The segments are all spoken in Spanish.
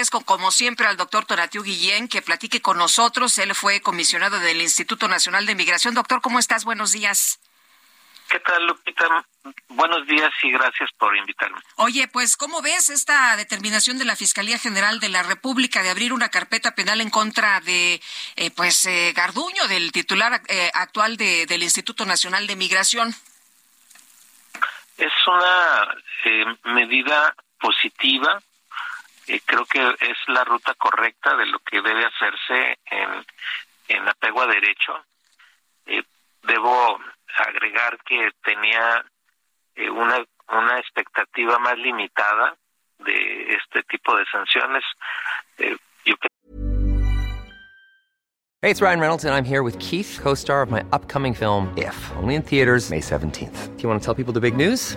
Agradezco como siempre al doctor Tonatiu Guillén que platique con nosotros. Él fue comisionado del Instituto Nacional de Migración. Doctor, ¿cómo estás? Buenos días. ¿Qué tal, Lupita? Buenos días y gracias por invitarme. Oye, pues, ¿cómo ves esta determinación de la Fiscalía General de la República de abrir una carpeta penal en contra de, eh, pues, eh, Garduño, del titular eh, actual de, del Instituto Nacional de Migración? Es una eh, medida positiva. Eh, creo que es la ruta correcta de lo que debe hacerse en, en apego a derecho. Eh, debo agregar que tenía eh, una, una expectativa más limitada de este tipo de sanciones. Eh, yo Hey, it's Ryan Reynolds, and I'm here with Keith, co star of my upcoming film, If, only in theaters, May 17th. Do you want to tell people the big news?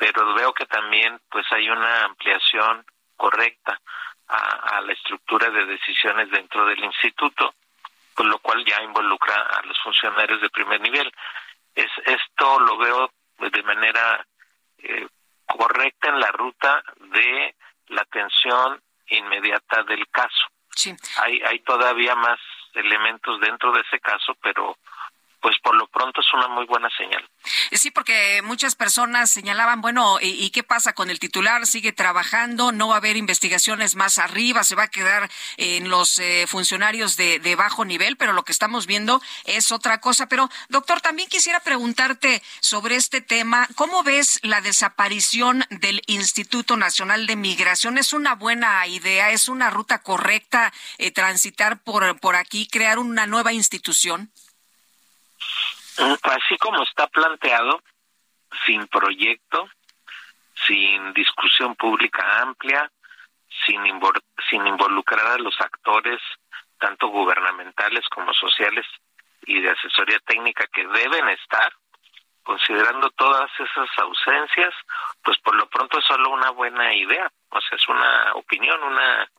pero veo que también pues hay una ampliación correcta a, a la estructura de decisiones dentro del instituto, con lo cual ya involucra a los funcionarios de primer nivel. Es esto lo veo de manera eh, correcta en la ruta de la atención inmediata del caso. Sí. Hay hay todavía más elementos dentro de ese caso, pero pues por lo pronto es una muy buena señal. Sí, porque muchas personas señalaban, bueno, ¿y, qué pasa con el titular? ¿Sigue trabajando? ¿No va a haber investigaciones más arriba? ¿Se va a quedar en los eh, funcionarios de, de bajo nivel? Pero lo que estamos viendo es otra cosa. Pero, doctor, también quisiera preguntarte sobre este tema. ¿Cómo ves la desaparición del Instituto Nacional de Migración? ¿Es una buena idea? ¿Es una ruta correcta eh, transitar por, por aquí, crear una nueva institución? Así como está planteado, sin proyecto, sin discusión pública amplia, sin, sin involucrar a los actores, tanto gubernamentales como sociales y de asesoría técnica que deben estar, considerando todas esas ausencias, pues por lo pronto es solo una buena idea, o sea, es una opinión, una,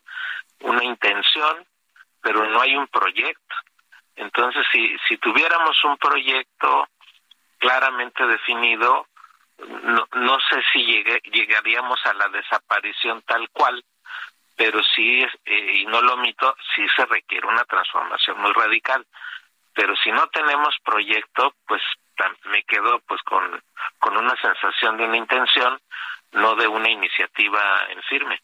una intención, pero no hay un proyecto. Entonces, si, si tuviéramos un proyecto claramente definido, no, no sé si llegaríamos a la desaparición tal cual, pero sí, eh, y no lo omito, sí se requiere una transformación muy radical. Pero si no tenemos proyecto, pues me quedo pues con, con una sensación de una intención, no de una iniciativa en firme.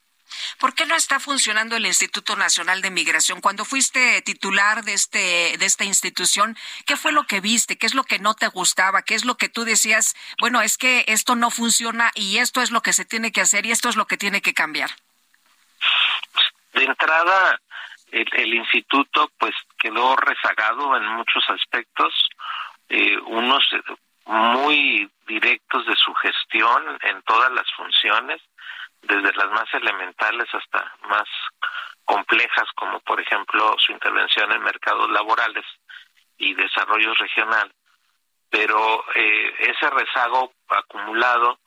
¿Por qué no está funcionando el Instituto Nacional de Migración? Cuando fuiste titular de este de esta institución, ¿qué fue lo que viste? ¿Qué es lo que no te gustaba? ¿Qué es lo que tú decías? Bueno, es que esto no funciona y esto es lo que se tiene que hacer y esto es lo que tiene que cambiar. de entrada el, instituto pues quedó rezagado en muchos aspectos eh, unos eh, muy directos de su gestión en todas las funciones desde las más elementales hasta más complejas como por ejemplo su intervención en mercados laborales y desarrollo regional. Pero eh, ese rezago acumulado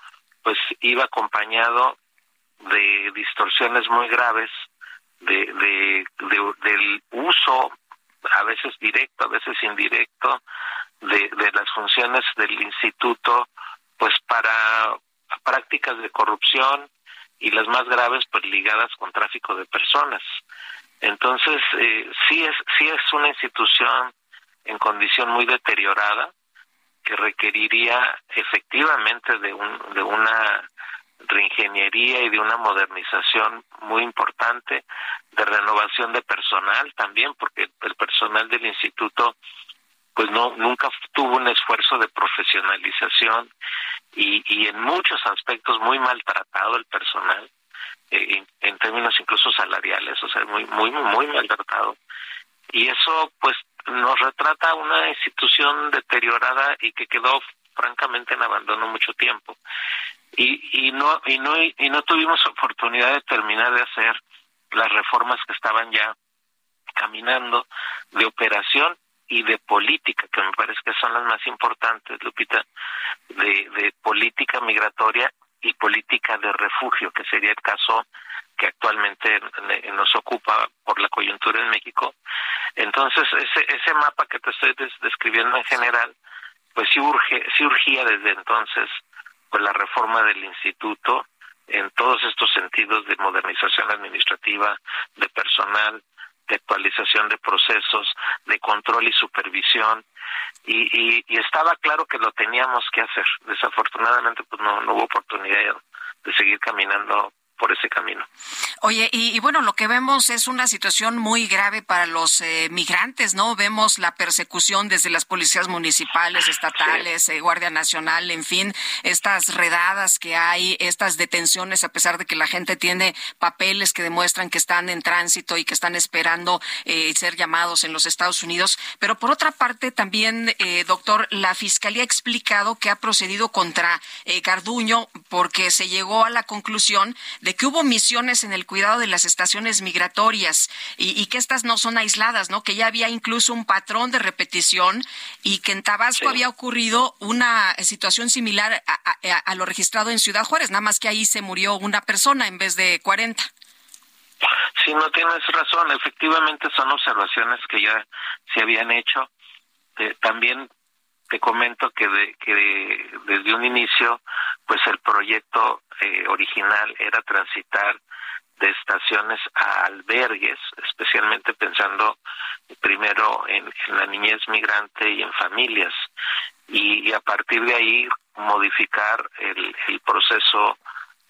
pues iba acompañado de distorsiones muy graves de, de, de- del uso, a veces directo, a veces indirecto, de las funciones del instituto, pues para prácticas de corrupción y las más graves, pues ligadas con tráfico de personas. Entonces, eh, sí es sí es una institución en condición muy deteriorada que requeriría efectivamente de un de una reingeniería y de una modernización muy importante, de renovación de personal también, porque el personal del instituto pues no nunca tuvo un esfuerzo de profesionalización y, y en muchos aspectos muy maltratado el personal eh, en, términos incluso salariales o sea muy muy muy maltratado. Y eso pues nos retrata una institución deteriorada y que quedó francamente en abandono mucho tiempo. Y, y no y no y no tuvimos oportunidad de terminar de hacer las reformas que estaban ya caminando de operación y de política, que me parece que son las más importantes, Lupita, de, política migratoria y política de refugio, que sería el caso que actualmente nos ocupa por la coyuntura en México. Entonces, ese, ese mapa que te estoy describiendo en general, pues sí, urge, sí urgía desde entonces pues la reforma del instituto en todos estos sentidos de modernización administrativa, de personal, de actualización de procesos, de control y supervisión, y, y, estaba claro que lo teníamos que hacer. Desafortunadamente, pues no, no hubo oportunidad de seguir caminando por ese camino. Oye, y, bueno, lo que vemos es una situación muy grave para los eh, migrantes, ¿no? Vemos la persecución desde las policías municipales, estatales, eh, Guardia Nacional, en fin, estas redadas que hay, estas detenciones, a pesar de que la gente tiene papeles que demuestran que están en tránsito y que están esperando eh, ser llamados en los Estados Unidos. Pero por otra parte, también, doctor, la Fiscalía ha explicado que ha procedido contra Garduño porque se llegó a la conclusión de que hubo misiones en el cuidado de las estaciones migratorias y, que estas no son aisladas, ¿no? Que ya había incluso un patrón de repetición y que en Tabasco había ocurrido una situación similar a, lo registrado en Ciudad Juárez, nada más que ahí se murió una persona en vez de 40. Sí, no tienes razón. Efectivamente son observaciones que ya se habían hecho. Eh, también te comento que, de, que desde un inicio, pues el proyecto eh, original era transitar de estaciones a albergues, especialmente pensando primero en, la niñez migrante y en familias, y, a partir de ahí modificar el, el proceso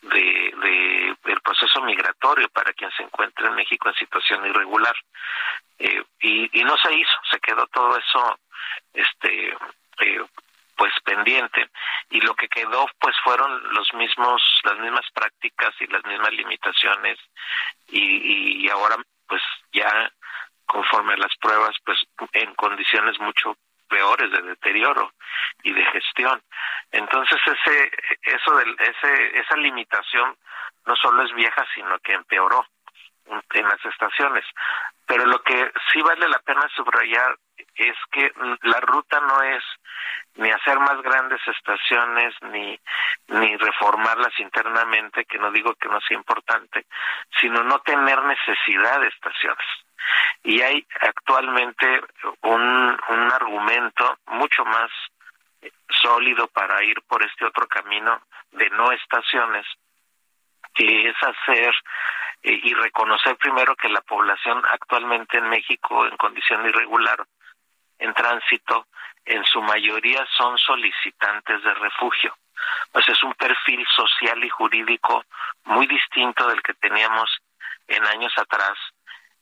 de, de, proceso migratorio para quien se encuentre en México en situación irregular. Eh, y, y no se hizo se quedó todo eso este eh, pues pendiente. Y lo que quedó pues fueron los mismos las mismas prácticas y las mismas limitaciones. Y, ahora pues ya conforme a las pruebas pues en condiciones mucho peores de deterioro y de gestión. Entonces ese eso del ese esa limitación no solo es vieja sino que empeoró en las estaciones. Pero lo que sí vale la pena subrayar es que la ruta no es ni hacer más grandes estaciones ni ni reformarlas internamente que no digo que no sea importante sino no tener necesidad de estaciones. Y hay actualmente un un argumento mucho más sólido para ir por este otro camino de no estaciones que es hacer eh, y reconocer primero que la población actualmente en México en condición irregular en tránsito en su mayoría son solicitantes de refugio. Pues es un perfil social y jurídico muy distinto del que teníamos en años atrás.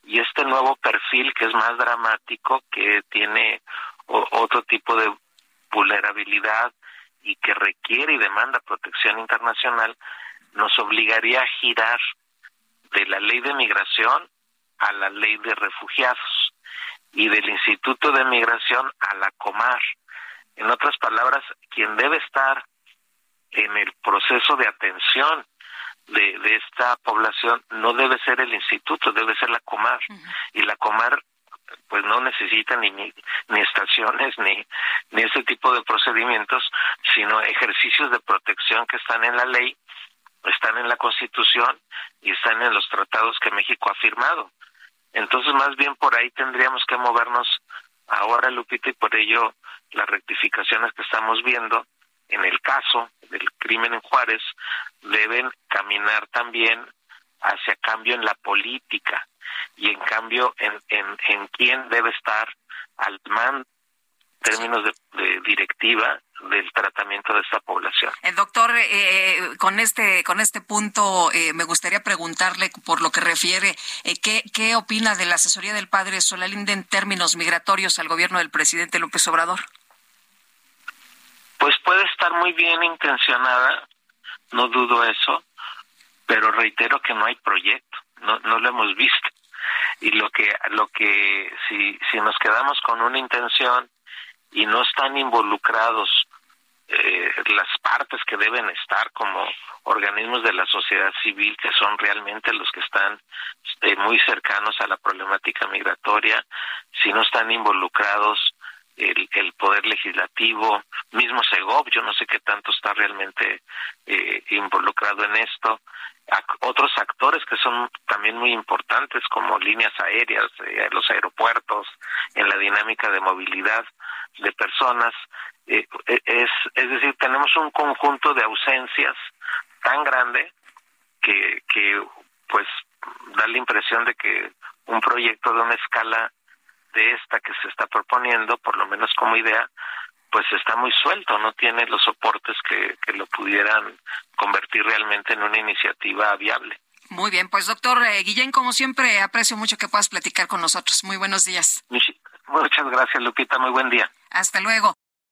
Y este nuevo perfil que es más dramático, que tiene otro tipo de vulnerabilidad y que requiere y demanda protección internacional, nos obligaría a girar de la ley de migración a la ley de refugiados y del Instituto de Migración a la Comar. En otras palabras, quien debe estar en el proceso de atención de, de esta población no debe ser el instituto, debe ser la Comar. Y la Comar pues no necesita ni, ni, ni estaciones ni, ni ese tipo de procedimientos, sino ejercicios de protección que están en la ley, están en la Constitución y están en los tratados que México ha firmado. Entonces, más bien por ahí tendríamos que movernos ahora, Lupita, y por ello las rectificaciones que estamos viendo en el caso del crimen en Juárez deben caminar también hacia cambio en la política y en cambio en, en, en quién debe estar al mando términos de, directiva del tratamiento de esta población. El doctor, eh, con este con este punto eh, me gustaría preguntarle por lo que refiere eh, ¿qué, qué opina de la asesoría del padre Solalinde en términos migratorios al gobierno del presidente López Obrador. Pues puede estar muy bien intencionada, no dudo eso, pero reitero que no hay proyecto, no, no lo hemos visto. Y lo que, lo que, si, si nos quedamos con una intención y no están involucrados eh, las partes que deben estar como organismos de la sociedad civil que son realmente los que están este, muy cercanos a la problemática migratoria, si no están involucrados el, el poder legislativo, mismo Segov, yo no sé qué tanto está realmente eh, involucrado en esto, otros actores que son también muy importantes como líneas aéreas, eh, los aeropuertos, en la dinámica de movilidad de personas. Eh, e, es, es decir, tenemos un conjunto de ausencias tan grande que, que pues da la impresión de que un proyecto de una escala de esta que se está proponiendo, por lo menos como idea, pues está muy suelto, no tiene los soportes que, que lo pudieran convertir realmente en una iniciativa viable. Muy bien, pues doctor eh, Guillén, como siempre, aprecio mucho que puedas platicar con nosotros. Muy buenos días. Muchas gracias, Lupita. Muy buen día. Hasta luego.